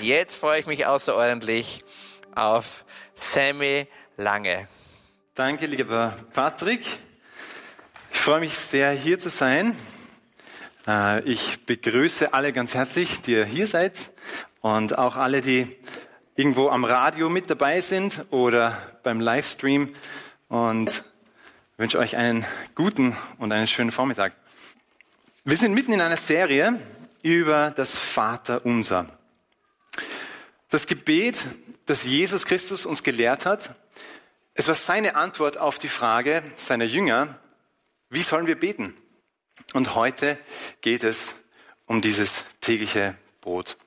Jetzt freue ich mich außerordentlich auf Sammy Lange. Danke, lieber Patrick. Ich freue mich sehr, hier zu sein. Äh, ich begrüße alle ganz herzlich, die ihr hier seid und auch alle, die irgendwo am Radio mit dabei sind oder beim Livestream und wünsche euch einen guten und einen schönen Vormittag. Wir sind mitten in einer Serie über das Vaterunser. Das Gebet, das Jesus Christus uns gelehrt hat, es war seine Antwort auf die Frage seiner Jünger, wie sollen wir beten? Und heute geht es um dieses tägliche Brot.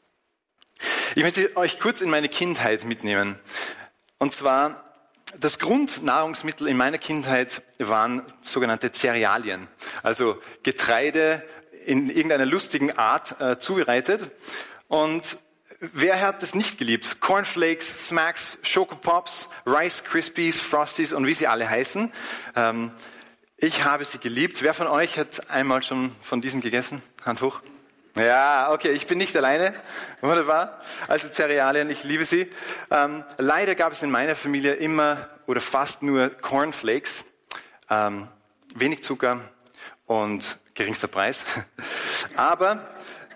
Ich möchte euch kurz in meine Kindheit mitnehmen. Und zwar, das Grundnahrungsmittel in meiner Kindheit waren sogenannte Cerealien, also Getreide in irgendeiner lustigen Art äh, zubereitet. Und wer hat das nicht geliebt? Cornflakes, Smacks, Schokopops, Rice Krispies, Frosties und wie sie alle heißen. Ähm, ich habe sie geliebt. Wer von euch hat einmal schon von diesen gegessen? Hand hoch. Ja, okay, ich bin nicht alleine. Wunderbar. Also Cerealien, ich liebe sie. Ähm, leider gab es in meiner Familie immer oder fast nur Cornflakes. Ähm, wenig Zucker und geringster Preis. Aber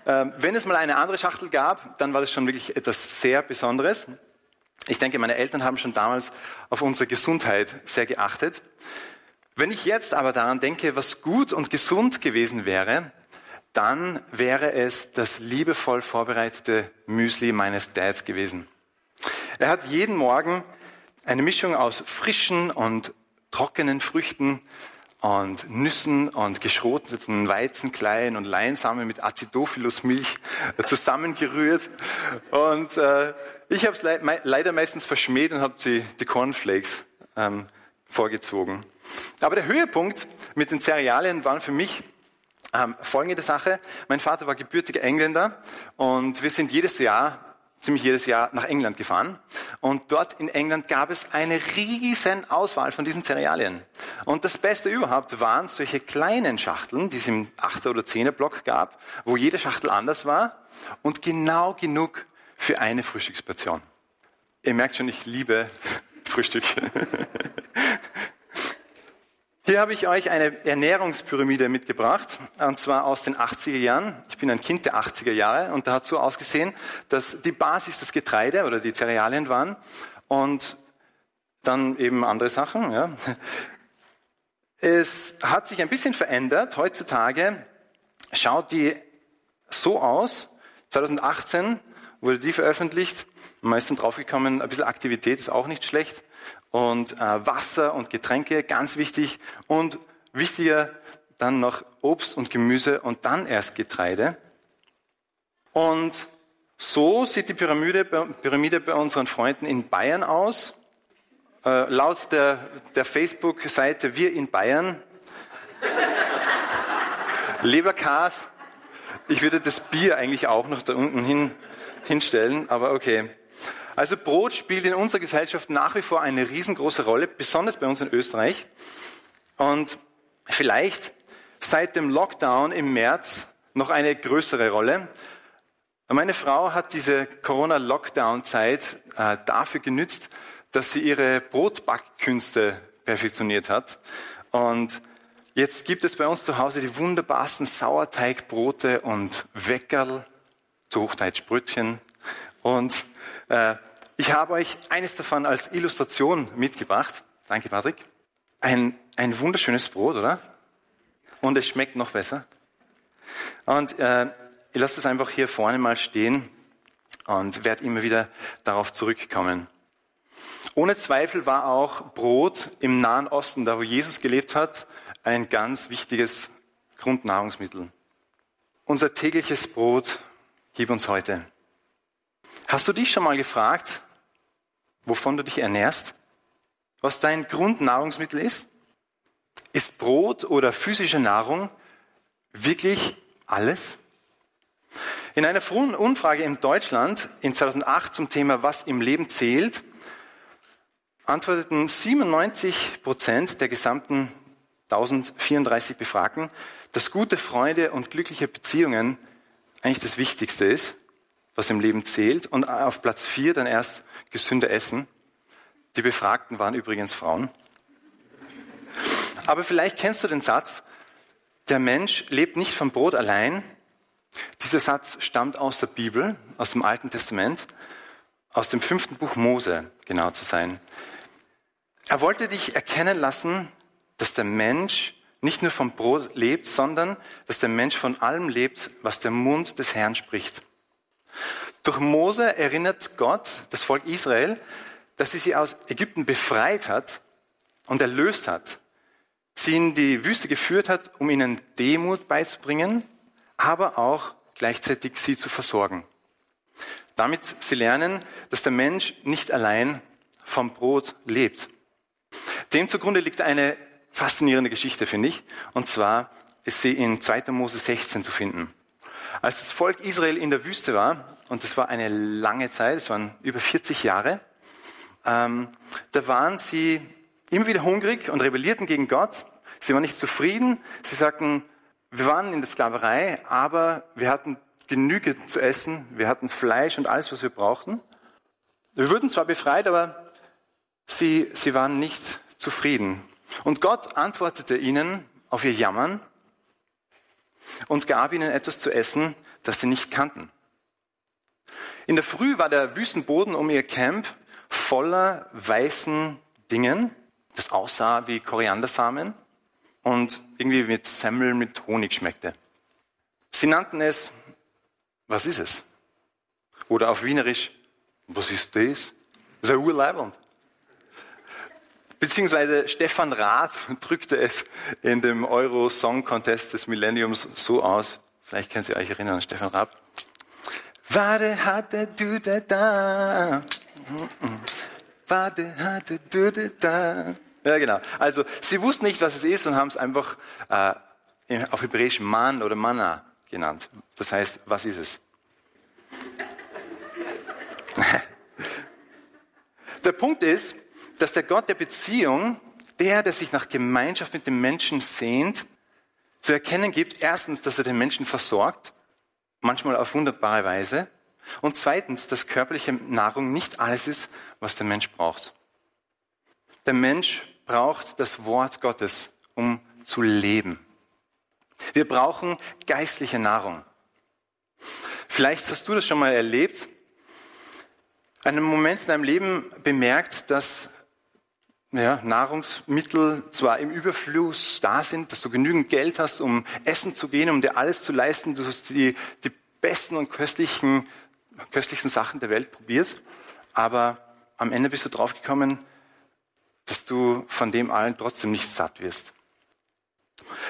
wenn es mal eine andere Schachtel gab, dann war das schon wirklich etwas sehr Besonderes. Ich denke, meine Eltern haben schon damals auf unsere Gesundheit sehr geachtet. Wenn ich jetzt aber daran denke, was gut und gesund gewesen wäre, dann wäre es das liebevoll vorbereitete Müsli meines Dads gewesen. Er hat jeden Morgen eine Mischung aus frischen und trockenen Früchten und Nüssen und geschroteten Weizenkleien und Leinsamen mit Acidophilusmilch zusammengerührt. Und äh, ich habe es le leider meistens verschmäht und habe die, die Cornflakes ähm, vorgezogen. Aber der Höhepunkt mit den Cerealien waren für mich ähm, folgende Sache. Mein Vater war gebürtiger Engländer und wir sind jedes Jahr, ziemlich jedes Jahr nach England gefahren. Und dort in England gab es eine riesen Auswahl von diesen Cerealien. Und das Beste überhaupt waren solche kleinen Schachteln, die es im 8er oder 10er Block gab, wo jede Schachtel anders war und genau genug für eine Frühstücksportion. Ihr merkt schon, ich liebe Frühstück. Hier habe ich euch eine Ernährungspyramide mitgebracht, und zwar aus den 80er Jahren. Ich bin ein Kind der 80er Jahre und da hat so ausgesehen, dass die Basis das Getreide oder die Cerealien waren und dann eben andere Sachen. Ja. Es hat sich ein bisschen verändert. Heutzutage schaut die so aus. 2018 wurde die veröffentlicht. Meistens draufgekommen, ein bisschen Aktivität ist auch nicht schlecht und äh, Wasser und Getränke, ganz wichtig. Und wichtiger dann noch Obst und Gemüse und dann erst Getreide. Und so sieht die Pyramide, Pyramide bei unseren Freunden in Bayern aus. Äh, laut der, der Facebook-Seite Wir in Bayern. Leberkas. Ich würde das Bier eigentlich auch noch da unten hin, hinstellen, aber okay. Also Brot spielt in unserer Gesellschaft nach wie vor eine riesengroße Rolle, besonders bei uns in Österreich. Und vielleicht seit dem Lockdown im März noch eine größere Rolle. Meine Frau hat diese Corona-Lockdown-Zeit äh, dafür genützt, dass sie ihre Brotbackkünste perfektioniert hat. Und jetzt gibt es bei uns zu Hause die wunderbarsten Sauerteigbrote und Weckerl, zu Hochdeutsch. Und äh, ich habe euch eines davon als Illustration mitgebracht. Danke, Patrick. Ein, ein wunderschönes Brot, oder? Und es schmeckt noch besser. Und äh, ich lasse es einfach hier vorne mal stehen und werde immer wieder darauf zurückkommen. Ohne Zweifel war auch Brot im Nahen Osten, da wo Jesus gelebt hat, ein ganz wichtiges Grundnahrungsmittel. Unser tägliches Brot gib uns heute. Hast du dich schon mal gefragt, wovon du dich ernährst, was dein Grundnahrungsmittel ist? Ist Brot oder physische Nahrung wirklich alles? In einer frühen Umfrage in Deutschland in 2008 zum Thema Was im Leben zählt, antworteten 97 Prozent der gesamten 1034 Befragten, dass gute Freunde und glückliche Beziehungen eigentlich das Wichtigste ist. Was im Leben zählt. Und auf Platz vier dann erst gesünder Essen. Die Befragten waren übrigens Frauen. Aber vielleicht kennst du den Satz, der Mensch lebt nicht vom Brot allein. Dieser Satz stammt aus der Bibel, aus dem Alten Testament, aus dem fünften Buch Mose, genau zu sein. Er wollte dich erkennen lassen, dass der Mensch nicht nur vom Brot lebt, sondern dass der Mensch von allem lebt, was der Mund des Herrn spricht. Durch Mose erinnert Gott das Volk Israel, dass sie sie aus Ägypten befreit hat und erlöst hat, sie in die Wüste geführt hat, um ihnen Demut beizubringen, aber auch gleichzeitig sie zu versorgen. Damit sie lernen, dass der Mensch nicht allein vom Brot lebt. Dem zugrunde liegt eine faszinierende Geschichte, finde ich. Und zwar ist sie in 2. Mose 16 zu finden. Als das Volk Israel in der Wüste war, und das war eine lange Zeit, es waren über 40 Jahre, ähm, da waren sie immer wieder hungrig und rebellierten gegen Gott. Sie waren nicht zufrieden. Sie sagten, wir waren in der Sklaverei, aber wir hatten genügend zu essen. Wir hatten Fleisch und alles, was wir brauchten. Wir wurden zwar befreit, aber sie, sie waren nicht zufrieden. Und Gott antwortete ihnen auf ihr Jammern und gab ihnen etwas zu essen, das sie nicht kannten. In der Früh war der Wüstenboden um ihr Camp voller weißen Dingen, das aussah wie Koriandersamen und irgendwie mit Semmeln mit Honig schmeckte. Sie nannten es, was ist es? Oder auf Wienerisch, was ist das? Das ist Urleiband. Beziehungsweise Stefan Rath drückte es in dem Euro Song Contest des Millenniums so aus. Vielleicht können Sie euch erinnern an Stefan Rath. Warte, hatte du da da. Warte, hatte du da da. Ja, genau. Also, sie wussten nicht, was es ist und haben es einfach äh, auf Hebräisch Man oder Manna genannt. Das heißt, was ist es? Der Punkt ist, dass der Gott der Beziehung, der, der sich nach Gemeinschaft mit dem Menschen sehnt, zu erkennen gibt, erstens, dass er den Menschen versorgt, manchmal auf wunderbare Weise, und zweitens, dass körperliche Nahrung nicht alles ist, was der Mensch braucht. Der Mensch braucht das Wort Gottes, um zu leben. Wir brauchen geistliche Nahrung. Vielleicht hast du das schon mal erlebt, einen Moment in deinem Leben bemerkt, dass ja, Nahrungsmittel zwar im Überfluss da sind, dass du genügend Geld hast, um essen zu gehen, um dir alles zu leisten, du hast die, die besten und köstlichen, köstlichsten Sachen der Welt probiert, aber am Ende bist du draufgekommen, dass du von dem allen trotzdem nicht satt wirst.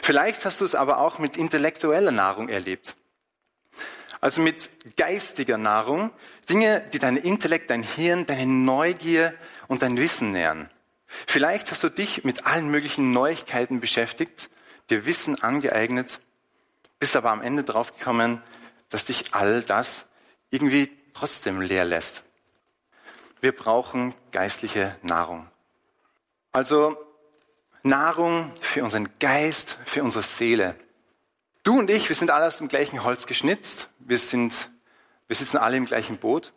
Vielleicht hast du es aber auch mit intellektueller Nahrung erlebt. Also mit geistiger Nahrung, Dinge, die dein Intellekt, dein Hirn, deine Neugier und dein Wissen nähren. Vielleicht hast du dich mit allen möglichen Neuigkeiten beschäftigt, dir Wissen angeeignet, bist aber am Ende draufgekommen, dass dich all das irgendwie trotzdem leer lässt. Wir brauchen geistliche Nahrung. Also Nahrung für unseren Geist, für unsere Seele. Du und ich, wir sind alle aus dem gleichen Holz geschnitzt. Wir sind, wir sitzen alle im gleichen Boot.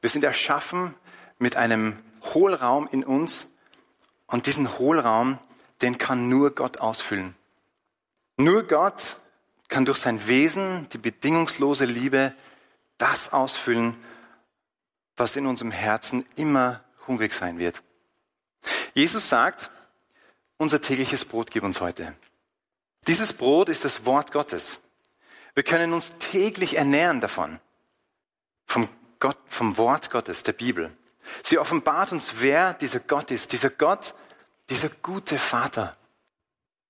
Wir sind erschaffen mit einem Hohlraum in uns, und diesen Hohlraum, den kann nur Gott ausfüllen. Nur Gott kann durch sein Wesen, die bedingungslose Liebe, das ausfüllen, was in unserem Herzen immer hungrig sein wird. Jesus sagt, unser tägliches Brot gib uns heute. Dieses Brot ist das Wort Gottes. Wir können uns täglich ernähren davon. Vom, Gott, vom Wort Gottes, der Bibel. Sie offenbart uns, wer dieser Gott ist. Dieser Gott, dieser gute Vater.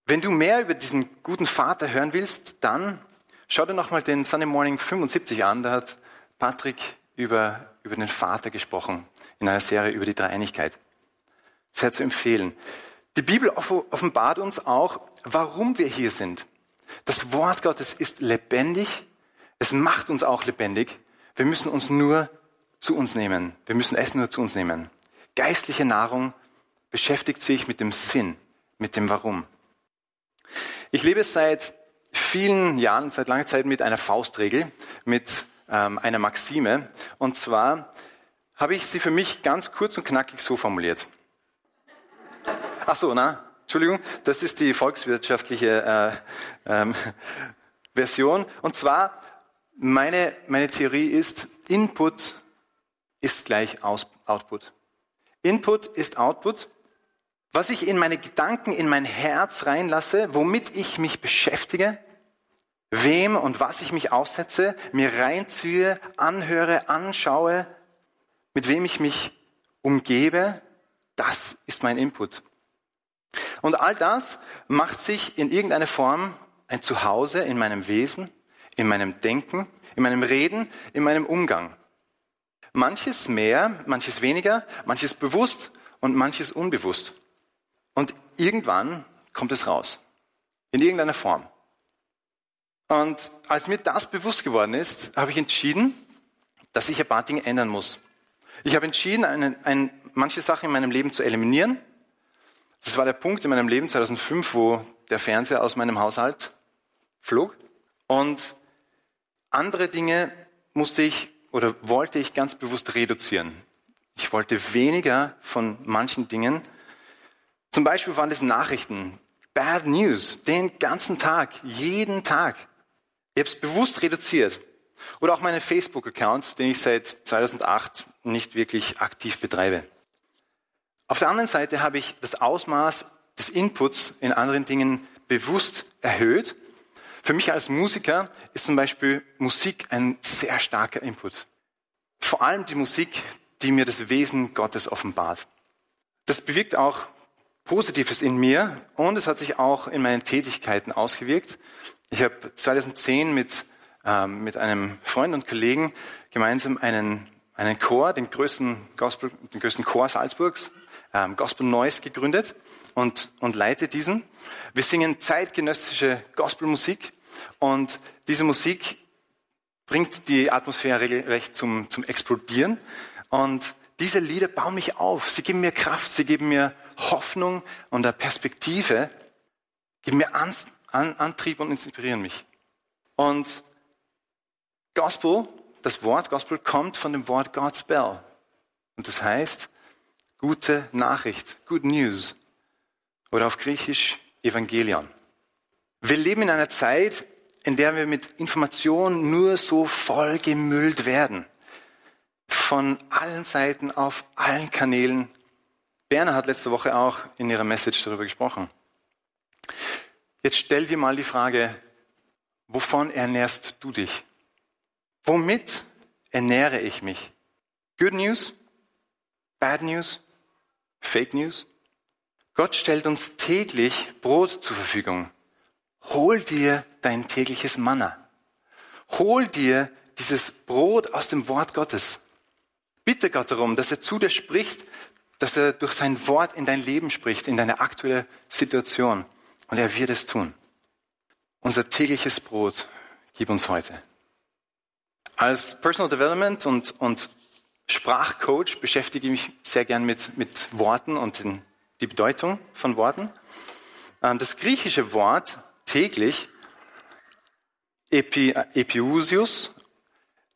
Wenn du mehr über diesen guten Vater hören willst, dann schau dir nochmal den Sunday Morning 75 an. Da hat Patrick über, über den Vater gesprochen in einer Serie über die Dreieinigkeit. Sehr zu empfehlen. Die Bibel offenbart uns auch, warum wir hier sind. Das Wort Gottes ist lebendig. Es macht uns auch lebendig. Wir müssen uns nur zu uns nehmen. Wir müssen es nur zu uns nehmen. Geistliche Nahrung beschäftigt sich mit dem Sinn, mit dem Warum. Ich lebe seit vielen Jahren, seit langer Zeit mit einer Faustregel, mit ähm, einer Maxime. Und zwar habe ich sie für mich ganz kurz und knackig so formuliert. Ach so, na, Entschuldigung, das ist die volkswirtschaftliche äh, ähm, Version. Und zwar, meine, meine Theorie ist, Input ist gleich Aus, Output. Input ist Output. Was ich in meine Gedanken, in mein Herz reinlasse, womit ich mich beschäftige, wem und was ich mich aussetze, mir reinziehe, anhöre, anschaue, mit wem ich mich umgebe, das ist mein Input. Und all das macht sich in irgendeiner Form ein Zuhause in meinem Wesen, in meinem Denken, in meinem Reden, in meinem Umgang. Manches mehr, manches weniger, manches bewusst und manches unbewusst. Und irgendwann kommt es raus. In irgendeiner Form. Und als mir das bewusst geworden ist, habe ich entschieden, dass ich ein paar Dinge ändern muss. Ich habe entschieden, eine, ein, manche Sachen in meinem Leben zu eliminieren. Das war der Punkt in meinem Leben 2005, wo der Fernseher aus meinem Haushalt flog. Und andere Dinge musste ich oder wollte ich ganz bewusst reduzieren. Ich wollte weniger von manchen Dingen. Zum Beispiel waren es Nachrichten, Bad News, den ganzen Tag, jeden Tag. Ich habe es bewusst reduziert. Oder auch meinen Facebook-Account, den ich seit 2008 nicht wirklich aktiv betreibe. Auf der anderen Seite habe ich das Ausmaß des Inputs in anderen Dingen bewusst erhöht. Für mich als Musiker ist zum Beispiel Musik ein sehr starker Input. Vor allem die Musik, die mir das Wesen Gottes offenbart. Das bewirkt auch Positives in mir und es hat sich auch in meinen Tätigkeiten ausgewirkt. Ich habe 2010 mit ähm, mit einem Freund und Kollegen gemeinsam einen, einen Chor, den größten, Gospel, den größten Chor Salzburgs, ähm, Gospel Noise, gegründet und, und leite diesen. Wir singen zeitgenössische Gospelmusik und diese Musik bringt die Atmosphäre regelrecht zum, zum Explodieren. Und diese Lieder bauen mich auf. Sie geben mir Kraft, sie geben mir Hoffnung und eine Perspektive, geben mir An An Antrieb und inspirieren mich. Und Gospel, das Wort Gospel kommt von dem Wort God's Bell. Und das heißt gute Nachricht, Good News. Oder auf Griechisch Evangelion. Wir leben in einer Zeit, in der wir mit Informationen nur so voll gemüllt werden. Von allen Seiten, auf allen Kanälen. Berner hat letzte Woche auch in ihrer Message darüber gesprochen. Jetzt stell dir mal die Frage, wovon ernährst du dich? Womit ernähre ich mich? Good News? Bad News? Fake News? Gott stellt uns täglich Brot zur Verfügung. Hol dir dein tägliches Manna. Hol dir dieses Brot aus dem Wort Gottes. Bitte Gott darum, dass er zu dir spricht, dass er durch sein Wort in dein Leben spricht, in deine aktuelle Situation. Und er wird es tun. Unser tägliches Brot gib uns heute. Als Personal Development und, und Sprachcoach beschäftige ich mich sehr gern mit, mit Worten und den, die Bedeutung von Worten. Ähm, das griechische Wort täglich, Epi, Epiusius,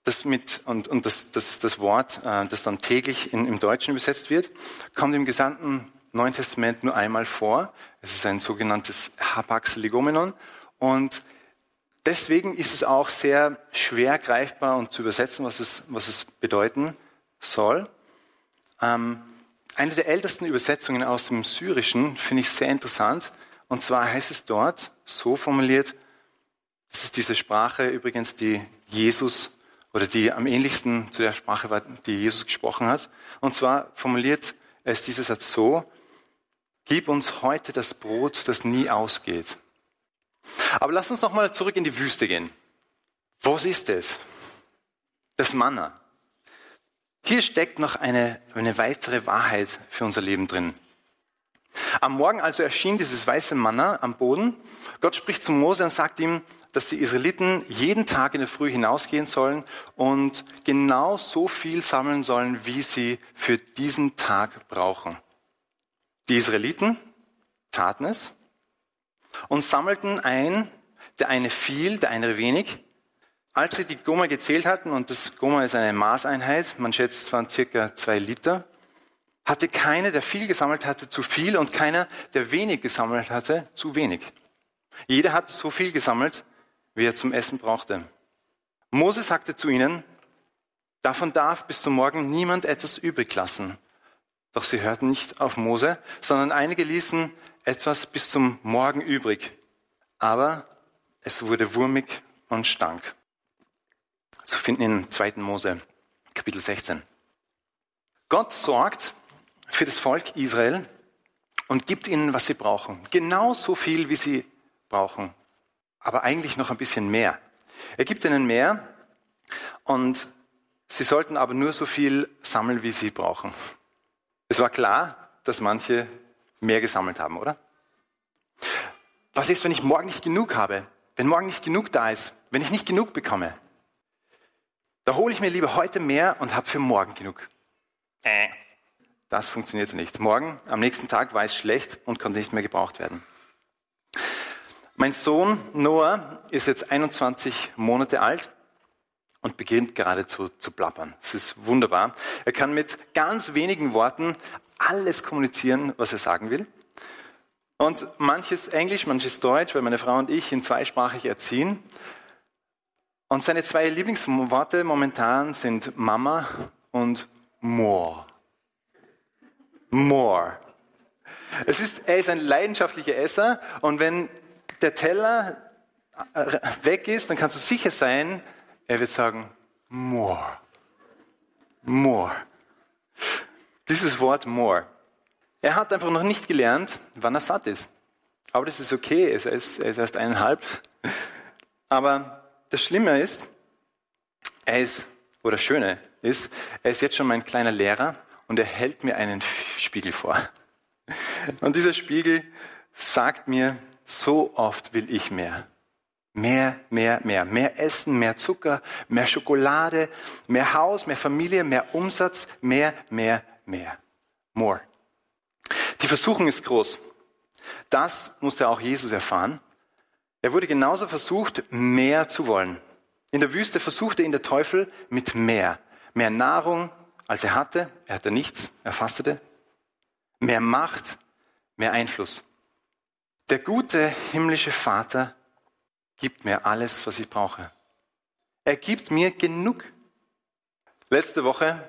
das mit, und, und das, das, das Wort, äh, das dann täglich in, im Deutschen übersetzt wird, kommt im gesamten Neuen Testament nur einmal vor. Es ist ein sogenanntes Hapax Legomenon und Deswegen ist es auch sehr schwer greifbar und zu übersetzen, was es, was es bedeuten soll. Ähm, eine der ältesten Übersetzungen aus dem Syrischen finde ich sehr interessant. Und zwar heißt es dort so formuliert, das ist diese Sprache übrigens, die Jesus oder die am ähnlichsten zu der Sprache war, die Jesus gesprochen hat. Und zwar formuliert es dieser Satz so, gib uns heute das Brot, das nie ausgeht. Aber lass uns noch mal zurück in die Wüste gehen. Was ist es? Das Manna. Hier steckt noch eine, eine weitere Wahrheit für unser Leben drin. Am Morgen also erschien dieses weiße Manna am Boden. Gott spricht zu Mose und sagt ihm, dass die Israeliten jeden Tag in der Früh hinausgehen sollen und genau so viel sammeln sollen, wie sie für diesen Tag brauchen. Die Israeliten taten es und sammelten ein, der eine viel, der eine wenig. als sie die Goma gezählt hatten, und das Goma ist eine Maßeinheit, man schätzt, es waren circa zwei Liter, hatte keiner, der viel gesammelt hatte, zu viel und keiner, der wenig gesammelt hatte, zu wenig. Jeder hat so viel gesammelt, wie er zum Essen brauchte. Mose sagte zu ihnen, davon darf bis zum Morgen niemand etwas übrig lassen. Doch sie hörten nicht auf Mose, sondern einige ließen etwas bis zum Morgen übrig. Aber es wurde wurmig und stank. Zu finden in 2. Mose, Kapitel 16. Gott sorgt für das Volk Israel und gibt ihnen, was sie brauchen. Genauso viel, wie sie brauchen. Aber eigentlich noch ein bisschen mehr. Er gibt ihnen mehr und sie sollten aber nur so viel sammeln, wie sie brauchen. Es war klar, dass manche mehr gesammelt haben, oder? Was ist, wenn ich morgen nicht genug habe? Wenn morgen nicht genug da ist? Wenn ich nicht genug bekomme? Da hole ich mir lieber heute mehr und habe für morgen genug. Äh, das funktioniert nicht. Morgen, am nächsten Tag war es schlecht und konnte nicht mehr gebraucht werden. Mein Sohn Noah ist jetzt 21 Monate alt und beginnt gerade zu, zu plappern. Es ist wunderbar. Er kann mit ganz wenigen Worten alles kommunizieren, was er sagen will. Und manches Englisch, manches Deutsch, weil meine Frau und ich ihn zweisprachig erziehen. Und seine zwei Lieblingsworte momentan sind Mama und More. More. Es ist, er ist ein leidenschaftlicher Esser und wenn der Teller äh, weg ist, dann kannst du sicher sein, er wird sagen, more. More. Dieses Wort more. Er hat einfach noch nicht gelernt, wann er satt ist. Aber das ist okay, er ist, er ist erst eineinhalb. Aber das Schlimme ist, er ist, oder Schöne ist, er ist jetzt schon mein kleiner Lehrer und er hält mir einen Spiegel vor. Und dieser Spiegel sagt mir, so oft will ich mehr. Mehr, mehr, mehr. Mehr Essen, mehr Zucker, mehr Schokolade, mehr Haus, mehr Familie, mehr Umsatz, mehr, mehr, mehr. More. Die Versuchung ist groß. Das musste auch Jesus erfahren. Er wurde genauso versucht, mehr zu wollen. In der Wüste versuchte ihn der Teufel mit mehr. Mehr Nahrung, als er hatte. Er hatte nichts, er fastete. Mehr Macht, mehr Einfluss. Der gute himmlische Vater gibt mir alles, was ich brauche. Er gibt mir genug. Letzte Woche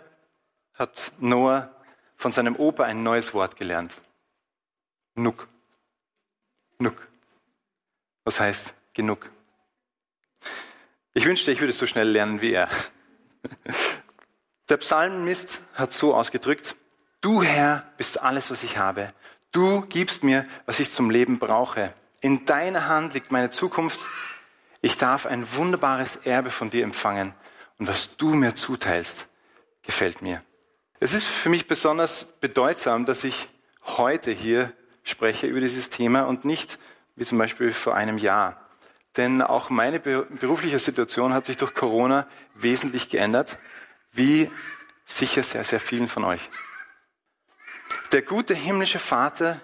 hat Noah von seinem Opa ein neues Wort gelernt. Nuk. Nuk. Was heißt genug? Ich wünschte, ich würde es so schnell lernen wie er. Der Psalmist hat so ausgedrückt, du Herr bist alles, was ich habe. Du gibst mir, was ich zum Leben brauche. In deiner Hand liegt meine Zukunft. Ich darf ein wunderbares Erbe von dir empfangen. Und was du mir zuteilst, gefällt mir. Es ist für mich besonders bedeutsam, dass ich heute hier spreche über dieses Thema und nicht wie zum Beispiel vor einem Jahr. Denn auch meine berufliche Situation hat sich durch Corona wesentlich geändert, wie sicher sehr, sehr vielen von euch. Der gute himmlische Vater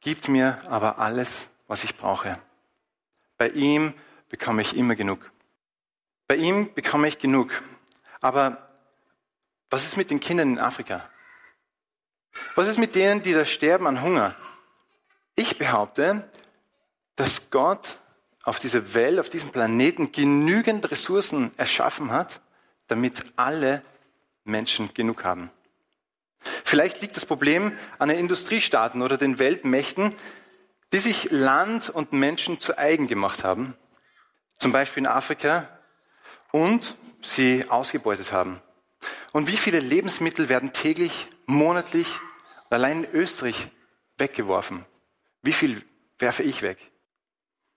gibt mir aber alles, was ich brauche. Bei ihm bekomme ich immer genug. Bei ihm bekomme ich genug. Aber was ist mit den Kindern in Afrika? Was ist mit denen, die da sterben an Hunger? Ich behaupte, dass Gott auf dieser Welt, auf diesem Planeten genügend Ressourcen erschaffen hat, damit alle Menschen genug haben. Vielleicht liegt das Problem an den Industriestaaten oder den Weltmächten, die sich Land und Menschen zu eigen gemacht haben, zum Beispiel in Afrika, und sie ausgebeutet haben. Und wie viele Lebensmittel werden täglich, monatlich, allein in Österreich weggeworfen? Wie viel werfe ich weg?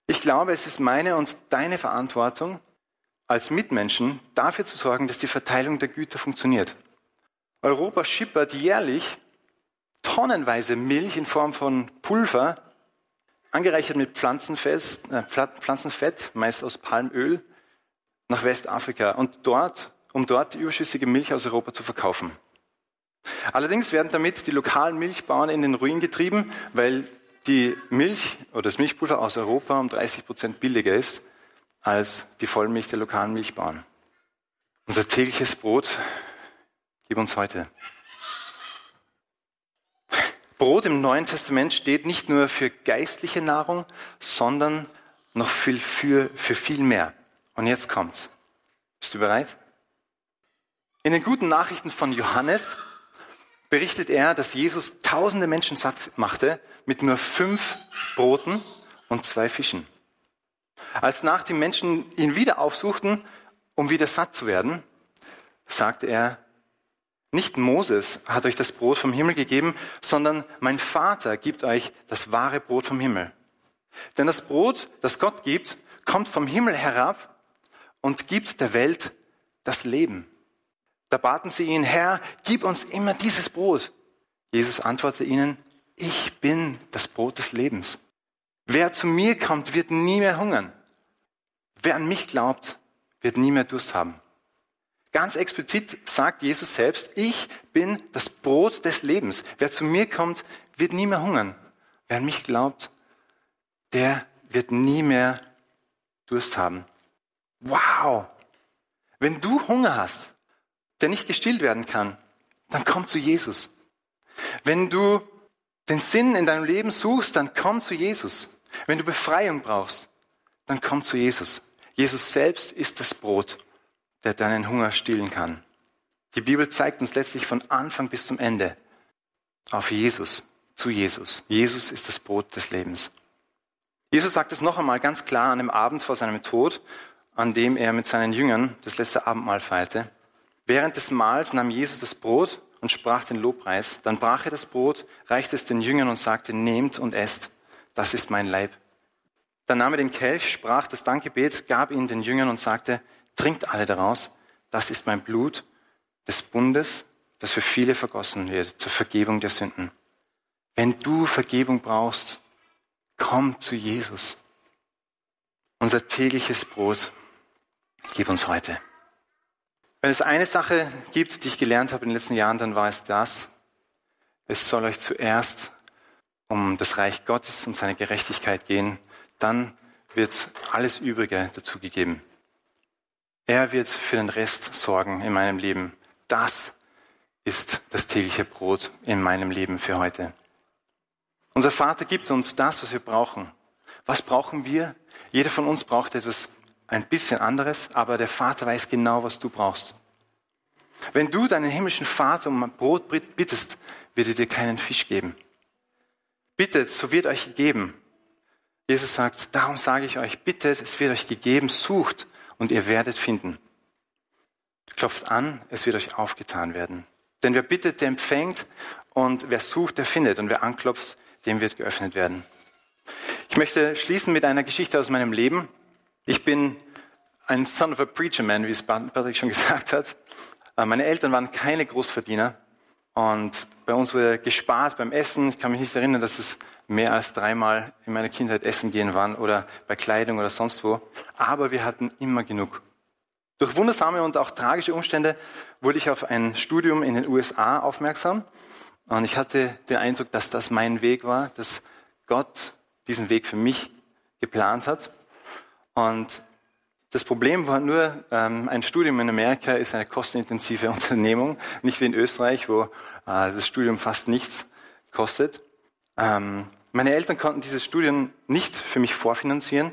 Ich glaube, es ist meine und deine Verantwortung, als Mitmenschen dafür zu sorgen, dass die Verteilung der Güter funktioniert. Europa schippert jährlich tonnenweise Milch in Form von Pulver, angereichert mit Pflanzenfett, äh, Pflanzenfett, meist aus Palmöl, nach Westafrika und dort, um dort die überschüssige Milch aus Europa zu verkaufen. Allerdings werden damit die lokalen Milchbauern in den Ruin getrieben, weil die Milch oder das Milchpulver aus Europa um 30 Prozent billiger ist als die Vollmilch der lokalen Milchbauern. Unser tägliches Brot gib uns heute. Brot im Neuen Testament steht nicht nur für geistliche Nahrung, sondern noch viel für, für viel mehr. Und jetzt kommt's. Bist du bereit? In den guten Nachrichten von Johannes berichtet er, dass Jesus tausende Menschen satt machte mit nur fünf Broten und zwei Fischen. Als nach die Menschen ihn wieder aufsuchten, um wieder satt zu werden, sagte er, nicht Moses hat euch das Brot vom Himmel gegeben, sondern mein Vater gibt euch das wahre Brot vom Himmel. Denn das Brot, das Gott gibt, kommt vom Himmel herab und gibt der Welt das Leben. Da baten sie ihn, Herr, gib uns immer dieses Brot. Jesus antwortete ihnen, ich bin das Brot des Lebens. Wer zu mir kommt, wird nie mehr hungern. Wer an mich glaubt, wird nie mehr Durst haben. Ganz explizit sagt Jesus selbst, ich bin das Brot des Lebens. Wer zu mir kommt, wird nie mehr hungern. Wer an mich glaubt, der wird nie mehr Durst haben. Wow! Wenn du Hunger hast, der nicht gestillt werden kann, dann komm zu Jesus. Wenn du den Sinn in deinem Leben suchst, dann komm zu Jesus. Wenn du Befreiung brauchst, dann komm zu Jesus. Jesus selbst ist das Brot der deinen Hunger stillen kann. Die Bibel zeigt uns letztlich von Anfang bis zum Ende auf Jesus, zu Jesus. Jesus ist das Brot des Lebens. Jesus sagt es noch einmal ganz klar an dem Abend vor seinem Tod, an dem er mit seinen Jüngern das letzte Abendmahl feierte. Während des Mahls nahm Jesus das Brot und sprach den Lobpreis. Dann brach er das Brot, reichte es den Jüngern und sagte, nehmt und esst, das ist mein Leib. Dann nahm er den Kelch, sprach das Dankgebet, gab ihn den Jüngern und sagte, Trinkt alle daraus. Das ist mein Blut des Bundes, das für viele vergossen wird zur Vergebung der Sünden. Wenn du Vergebung brauchst, komm zu Jesus. Unser tägliches Brot gib uns heute. Wenn es eine Sache gibt, die ich gelernt habe in den letzten Jahren, dann war es das. Es soll euch zuerst um das Reich Gottes und seine Gerechtigkeit gehen. Dann wird alles Übrige dazugegeben. Er wird für den Rest sorgen in meinem Leben. Das ist das tägliche Brot in meinem Leben für heute. Unser Vater gibt uns das, was wir brauchen. Was brauchen wir? Jeder von uns braucht etwas ein bisschen anderes, aber der Vater weiß genau, was du brauchst. Wenn du deinen himmlischen Vater um Brot bittest, wird er dir keinen Fisch geben. Bittet, so wird euch gegeben. Jesus sagt, darum sage ich euch, bittet, es wird euch gegeben, sucht, und ihr werdet finden. Klopft an, es wird euch aufgetan werden. Denn wer bittet, der empfängt und wer sucht, der findet und wer anklopft, dem wird geöffnet werden. Ich möchte schließen mit einer Geschichte aus meinem Leben. Ich bin ein Son of a Preacher Man, wie es Patrick schon gesagt hat. Äh, meine Eltern waren keine Großverdiener und bei uns wurde gespart beim Essen. Ich kann mich nicht erinnern, dass es mehr als dreimal in meiner Kindheit essen gehen waren oder bei Kleidung oder sonst wo. Aber wir hatten immer genug. Durch wundersame und auch tragische Umstände wurde ich auf ein Studium in den USA aufmerksam. Und ich hatte den Eindruck, dass das mein Weg war, dass Gott diesen Weg für mich geplant hat. Und das Problem war nur, ähm, ein Studium in Amerika ist eine kostenintensive Unternehmung, nicht wie in Österreich, wo äh, das Studium fast nichts kostet. Ähm, meine Eltern konnten dieses Studium nicht für mich vorfinanzieren,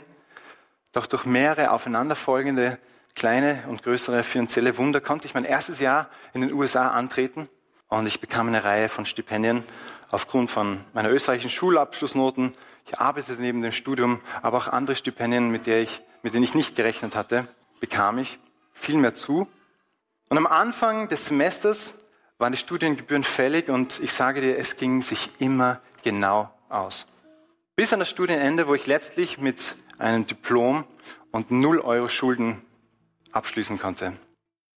doch durch mehrere aufeinanderfolgende kleine und größere finanzielle Wunder konnte ich mein erstes Jahr in den USA antreten und ich bekam eine Reihe von Stipendien aufgrund von meiner österreichischen Schulabschlussnoten. Ich arbeitete neben dem Studium, aber auch andere Stipendien, mit, der ich, mit denen ich nicht gerechnet hatte, bekam ich viel mehr zu. Und am Anfang des Semesters waren die Studiengebühren fällig und ich sage dir, es ging sich immer genau aus. Bis an das Studienende, wo ich letztlich mit einem Diplom und null Euro Schulden abschließen konnte.